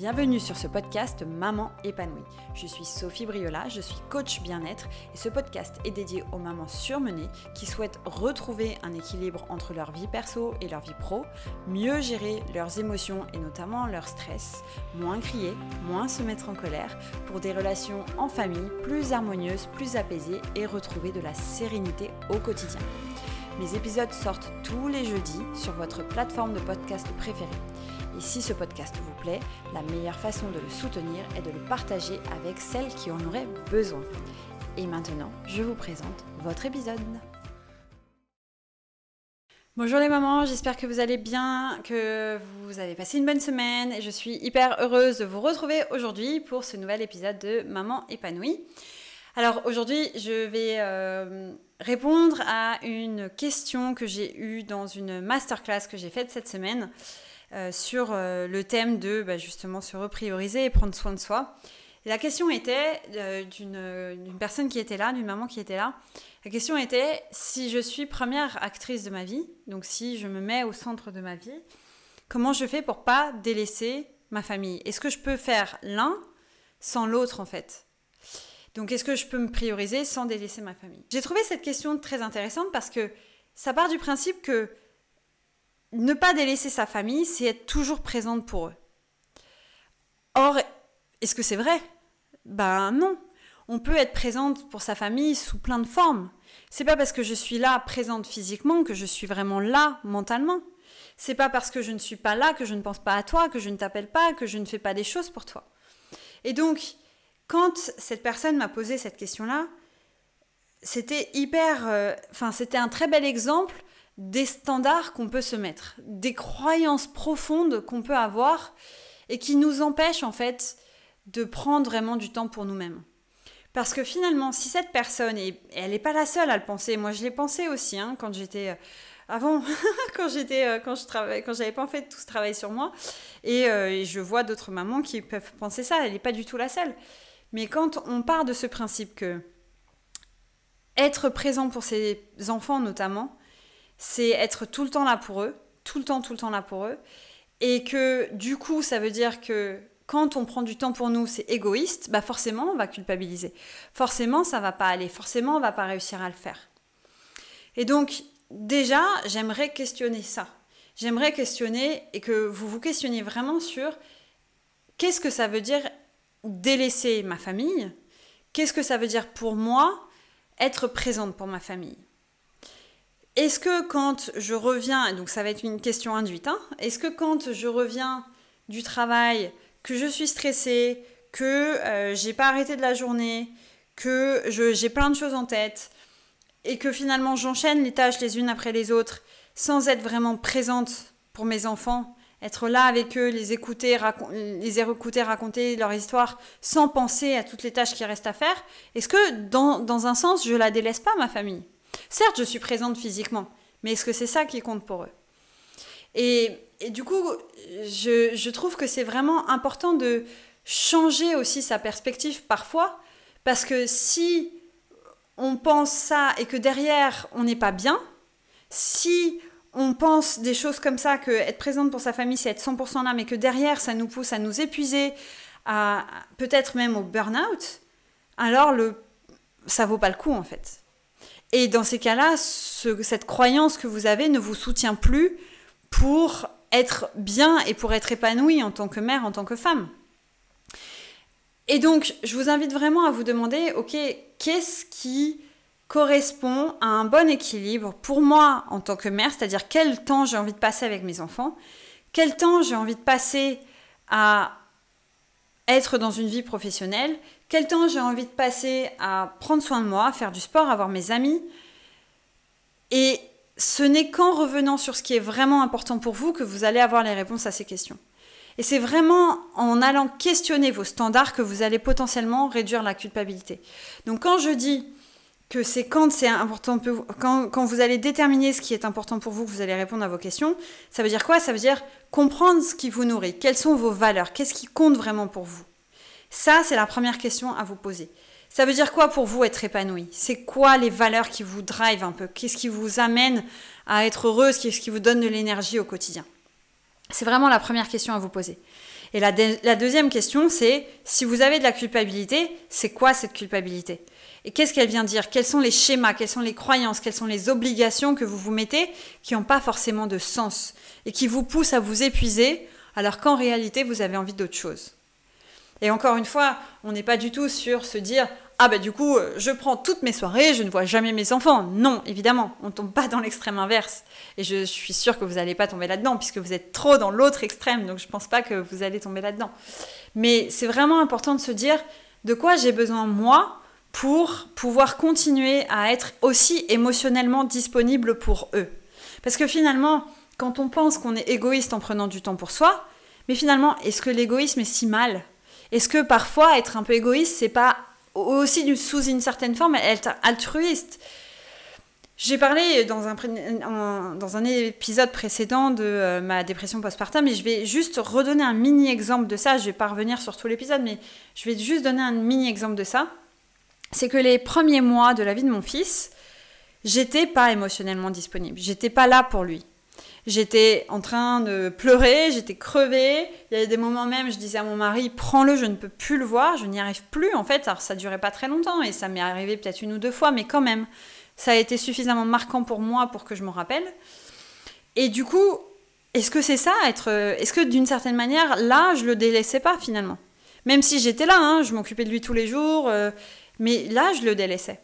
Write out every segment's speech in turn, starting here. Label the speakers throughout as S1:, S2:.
S1: Bienvenue sur ce podcast Maman épanouie. Je suis Sophie Briola, je suis coach bien-être et ce podcast est dédié aux mamans surmenées qui souhaitent retrouver un équilibre entre leur vie perso et leur vie pro, mieux gérer leurs émotions et notamment leur stress, moins crier, moins se mettre en colère pour des relations en famille plus harmonieuses, plus apaisées et retrouver de la sérénité au quotidien. Mes épisodes sortent tous les jeudis sur votre plateforme de podcast préférée. Et si ce podcast vous plaît, la meilleure façon de le soutenir est de le partager avec celles qui en auraient besoin. Et maintenant, je vous présente votre épisode. Bonjour les mamans, j'espère que vous allez bien, que vous avez passé une bonne semaine je suis hyper heureuse de vous retrouver aujourd'hui pour ce nouvel épisode de Maman épanouie. Alors aujourd'hui, je vais euh, répondre à une question que j'ai eue dans une masterclass que j'ai faite cette semaine. Euh, sur euh, le thème de bah, justement se reprioriser et prendre soin de soi. la question était euh, d'une personne qui était là, d'une maman qui était là. La question était si je suis première actrice de ma vie, donc si je me mets au centre de ma vie, comment je fais pour pas délaisser ma famille? Est-ce que je peux faire l'un sans l'autre en fait? Donc, est-ce que je peux me prioriser sans délaisser ma famille? J'ai trouvé cette question très intéressante parce que ça part du principe que ne pas délaisser sa famille, c'est être toujours présente pour eux. Or, est-ce que c'est vrai? Ben non. On peut être présente pour sa famille sous plein de formes. C'est pas parce que je suis là présente physiquement que je suis vraiment là mentalement. C'est pas parce que je ne suis pas là que je ne pense pas à toi, que je ne t'appelle pas, que je ne fais pas des choses pour toi. Et donc, quand cette personne m'a posé cette question-là, c'était hyper. Euh, enfin, c'était un très bel exemple des standards qu'on peut se mettre, des croyances profondes qu'on peut avoir et qui nous empêchent en fait de prendre vraiment du temps pour nous-mêmes. Parce que finalement, si cette personne, et elle n'est pas la seule à le penser, moi je l'ai pensé aussi hein, quand j'étais... Euh, avant, quand j'étais, euh, quand je travaillais, quand j'avais pas en fait tout ce travail sur moi, euh, et, je vois d'autres mamans qui peuvent penser ça, elle n'est pas du tout la seule. Mais quand on part de ce principe que être présent pour ses enfants notamment, c'est être tout le temps là pour eux, tout le temps, tout le temps là pour eux. Et que du coup, ça veut dire que quand on prend du temps pour nous, c'est égoïste, bah forcément, on va culpabiliser. Forcément, ça va pas aller. Forcément, on va pas réussir à le faire. Et donc, déjà, j'aimerais questionner ça. J'aimerais questionner et que vous vous questionniez vraiment sur qu'est-ce que ça veut dire délaisser ma famille? Qu'est-ce que ça veut dire pour moi être présente pour ma famille? Est-ce que quand je reviens, donc ça va être une question induite, hein, est-ce que quand je reviens du travail, que je suis stressée, que euh, j'ai pas arrêté de la journée, que j'ai plein de choses en tête, et que finalement j'enchaîne les tâches les unes après les autres, sans être vraiment présente pour mes enfants, être là avec eux, les écouter, les raconter leur histoire, sans penser à toutes les tâches qui restent à faire, est-ce que dans, dans un sens je la délaisse pas ma famille? Certes, je suis présente physiquement, mais est-ce que c'est ça qui compte pour eux? Et, du coup, je, trouve que c'est vraiment important de changer aussi sa perspective parfois, parce que si on pense ça et que derrière on n'est pas bien, si on pense des choses comme ça, que être présente pour sa famille c'est être 100% là, mais que derrière ça nous pousse à nous épuiser, à peut-être même au burn-out, alors le, ça vaut pas le coup en fait. Et dans ces cas-là, cette croyance que vous avez ne vous soutient plus pour être bien et pour être épanouie en tant que mère, en tant que femme. Et donc, je vous invite vraiment à vous demander, ok, qu'est-ce qui correspond à un bon équilibre pour moi en tant que mère, c'est-à-dire quel temps j'ai envie de passer avec mes enfants, quel temps j'ai envie de passer à être dans une vie professionnelle, quel temps j'ai envie de passer à prendre soin de moi, à faire du sport, à voir mes amis. Et ce n'est qu'en revenant sur ce qui est vraiment important pour vous que vous allez avoir les réponses à ces questions. Et c'est vraiment en allant questionner vos standards que vous allez potentiellement réduire la culpabilité. Donc quand je dis que c'est quand c'est important quand, quand vous allez déterminer ce qui est important pour vous que vous allez répondre à vos questions, ça veut dire quoi? Ça veut dire comprendre ce qui vous nourrit, quelles sont vos valeurs, qu'est-ce qui compte vraiment pour vous? Ça, c'est la première question à vous poser. Ça veut dire quoi pour vous être épanoui? C'est quoi les valeurs qui vous drive un peu? Qu'est-ce qui vous amène à être heureuse Qu'est-ce qui vous donne de l'énergie au quotidien? C'est vraiment la première question à vous poser. Et la, la deuxième question, c'est si vous avez de la culpabilité, c'est quoi cette culpabilité? Et qu'est-ce qu'elle vient dire? Quels sont les schémas? Quelles sont les croyances? Quelles sont les obligations que vous vous mettez qui n'ont pas forcément de sens et qui vous poussent à vous épuiser alors qu'en réalité, vous avez envie d'autre chose? Et encore une fois, on n'est pas du tout sur se dire ah bah du coup, euh, je prends toutes mes soirées, je ne vois jamais mes enfants. Non, évidemment, on ne tombe pas dans l'extrême inverse. Et je suis sûre que vous n'allez pas tomber là-dedans, puisque vous êtes trop dans l'autre extrême, donc je ne pense pas que vous allez tomber là-dedans. Mais c'est vraiment important de se dire de quoi j'ai besoin moi pour pouvoir continuer à être aussi émotionnellement disponible pour eux. Parce que finalement, quand on pense qu'on est égoïste en prenant du temps pour soi, mais finalement, est-ce que l'égoïsme est si mal? Est-ce que parfois être un peu égoïste, c'est pas aussi sous une certaine forme être altruiste? J'ai parlé dans un, épisode précédent de euh, ma dépression postpartum, mais je vais juste redonner un mini exemple de ça. Je vais pas revenir sur tout l'épisode, mais je vais juste donner un mini exemple de ça. C'est que les premiers mois de la vie de mon fils, j'étais pas émotionnellement disponible. J'étais pas là pour lui. J'étais en train de pleurer, j'étais crevée. Il y avait des moments même, je disais à mon mari, prends-le, je ne peux plus le voir, je n'y arrive plus en fait. Alors ça durait pas très longtemps et ça m'est arrivé peut-être une ou deux fois, mais quand même, ça a été suffisamment marquant pour moi pour que je me rappelle. Et du coup, est-ce que c'est ça être Est-ce que d'une certaine manière, là, je le délaissais pas finalement? Même si j'étais là, hein, je m'occupais de lui tous les jours, euh, mais là, je le délaissais.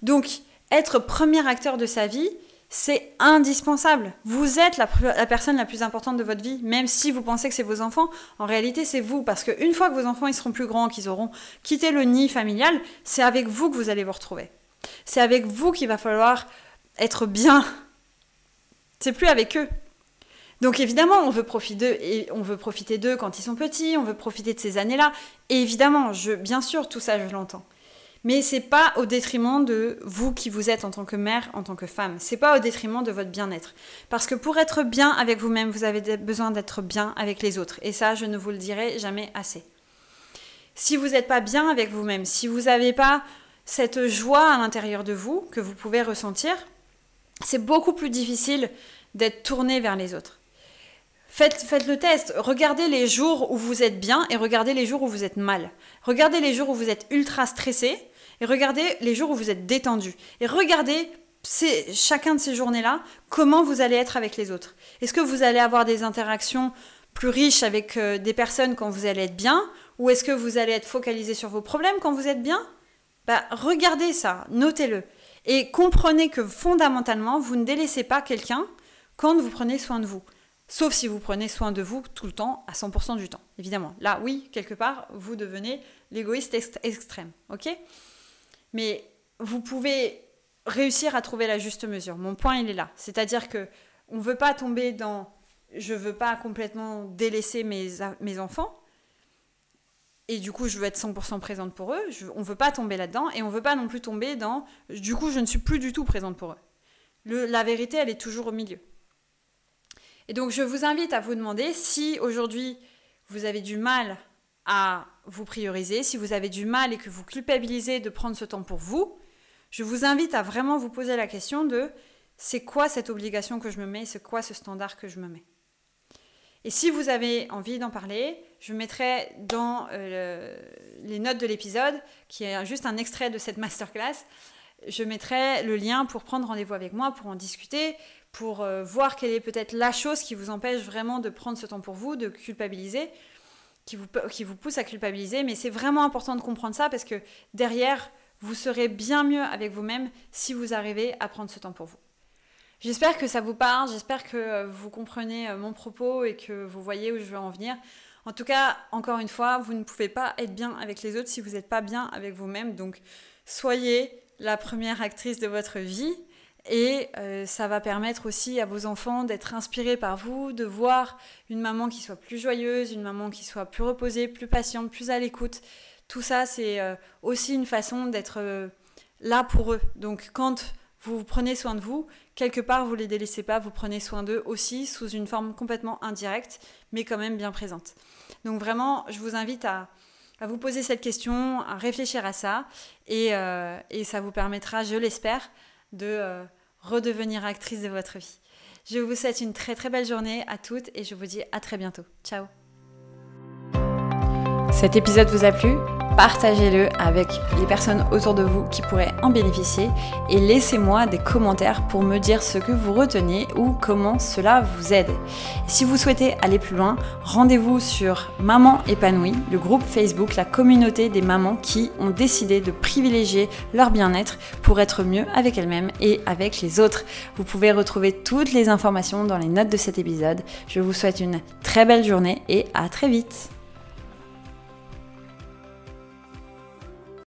S1: Donc, être premier acteur de sa vie, c'est indispensable. Vous êtes la, personne la plus importante de votre vie, même si vous pensez que c'est vos enfants. En réalité, c'est vous, parce qu'une fois que vos enfants ils seront plus grands, qu'ils auront quitté le nid familial, c'est avec vous que vous allez vous retrouver. C'est avec vous qu'il va falloir être bien. C'est plus avec eux. Donc évidemment, on veut profiter d'eux, et on veut profiter d'eux quand ils sont petits, on veut profiter de ces années-là. Et évidemment, je, bien sûr, tout ça, je l'entends. Mais c'est pas au détriment de vous qui vous êtes en tant que mère, en tant que femme. C'est pas au détriment de votre bien-être. Parce que pour être bien avec vous-même, vous avez besoin d'être bien avec les autres. Et ça, je ne vous le dirai jamais assez. Si vous n'êtes pas bien avec vous-même, si vous n'avez pas cette joie à l'intérieur de vous que vous pouvez ressentir, c'est beaucoup plus difficile d'être tourné vers les autres. Faites, faites, le test. Regardez les jours où vous êtes bien et regardez les jours où vous êtes mal. Regardez les jours où vous êtes ultra stressé et regardez les jours où vous êtes détendu. Et regardez chacun de ces journées-là, comment vous allez être avec les autres. Est-ce que vous allez avoir des interactions plus riches avec euh, des personnes quand vous allez être bien Ou est-ce que vous allez être focalisé sur vos problèmes quand vous êtes bien? Bah, Regardez ça, notez-le. Et comprenez que fondamentalement, vous ne délaissez pas quelqu'un quand vous prenez soin de vous. Sauf si vous prenez soin de vous tout le temps, à 100% du temps, évidemment. Là, oui, quelque part, vous devenez l'égoïste extrême. OK? Mais vous pouvez réussir à trouver la juste mesure. Mon point, il est là. C'est-à-dire que on ne veut pas tomber dans je veux pas complètement délaisser mes, mes enfants. Et du coup, je veux être 100% présente pour eux. on ne veut pas tomber là-dedans. Et on ne veut pas non plus tomber dans du coup, je ne suis plus du tout présente pour eux. la vérité, elle est toujours au milieu. Et donc, je vous invite à vous demander si aujourd'hui, vous avez du mal à vous prioriser, si vous avez du mal et que vous culpabilisez de prendre ce temps pour vous, je vous invite à vraiment vous poser la question de c'est quoi cette obligation que je me mets, c'est quoi ce standard que je me mets. Et si vous avez envie d'en parler, je mettrai dans euh, les notes de l'épisode, qui est juste un extrait de cette masterclass, je mettrai le lien pour prendre rendez-vous avec moi, pour en discuter, pour euh, voir quelle est peut-être la chose qui vous empêche vraiment de prendre ce temps pour vous, de culpabiliser qui vous, qui vous pousse à culpabiliser, mais c'est vraiment important de comprendre ça parce que derrière, vous serez bien mieux avec vous-même si vous arrivez à prendre ce temps pour vous. J'espère que ça vous parle, j'espère que euh, vous comprenez euh, mon propos et que vous voyez où je veux en venir. En tout cas, encore une fois, vous ne pouvez pas être bien avec les autres si vous n'êtes pas bien avec vous-même. Donc, soyez la première actrice de votre vie. Et euh, ça va permettre aussi à vos enfants d'être inspirés par vous, de voir une maman qui soit plus joyeuse, une maman qui soit plus reposée, plus patiente, plus à l'écoute. Tout ça, c'est euh, aussi une façon d'être euh, là pour eux. Donc quand vous prenez soin de vous, quelque part, vous ne les délaissez pas, vous prenez soin d'eux aussi sous une forme complètement indirecte, mais quand même bien présente. Donc vraiment, je vous invite à, vous poser cette question, à réfléchir à ça, et, et ça vous permettra, je l'espère, de euh, redevenir actrice de votre vie. Je vous souhaite une très très belle journée à toutes et je vous dis à très bientôt. Ciao Cet épisode vous a plu? Partagez-le avec les personnes autour de vous qui pourraient en bénéficier et laissez-moi des commentaires pour me dire ce que vous retenez ou comment cela vous aide. si vous souhaitez aller plus loin, rendez-vous sur Maman épanouie, le groupe Facebook, la communauté des mamans qui ont décidé de privilégier leur bien-être pour être mieux avec elles-mêmes et avec les autres. Vous pouvez retrouver toutes les informations dans les notes de cet épisode. Je vous souhaite une très belle journée et à très vite.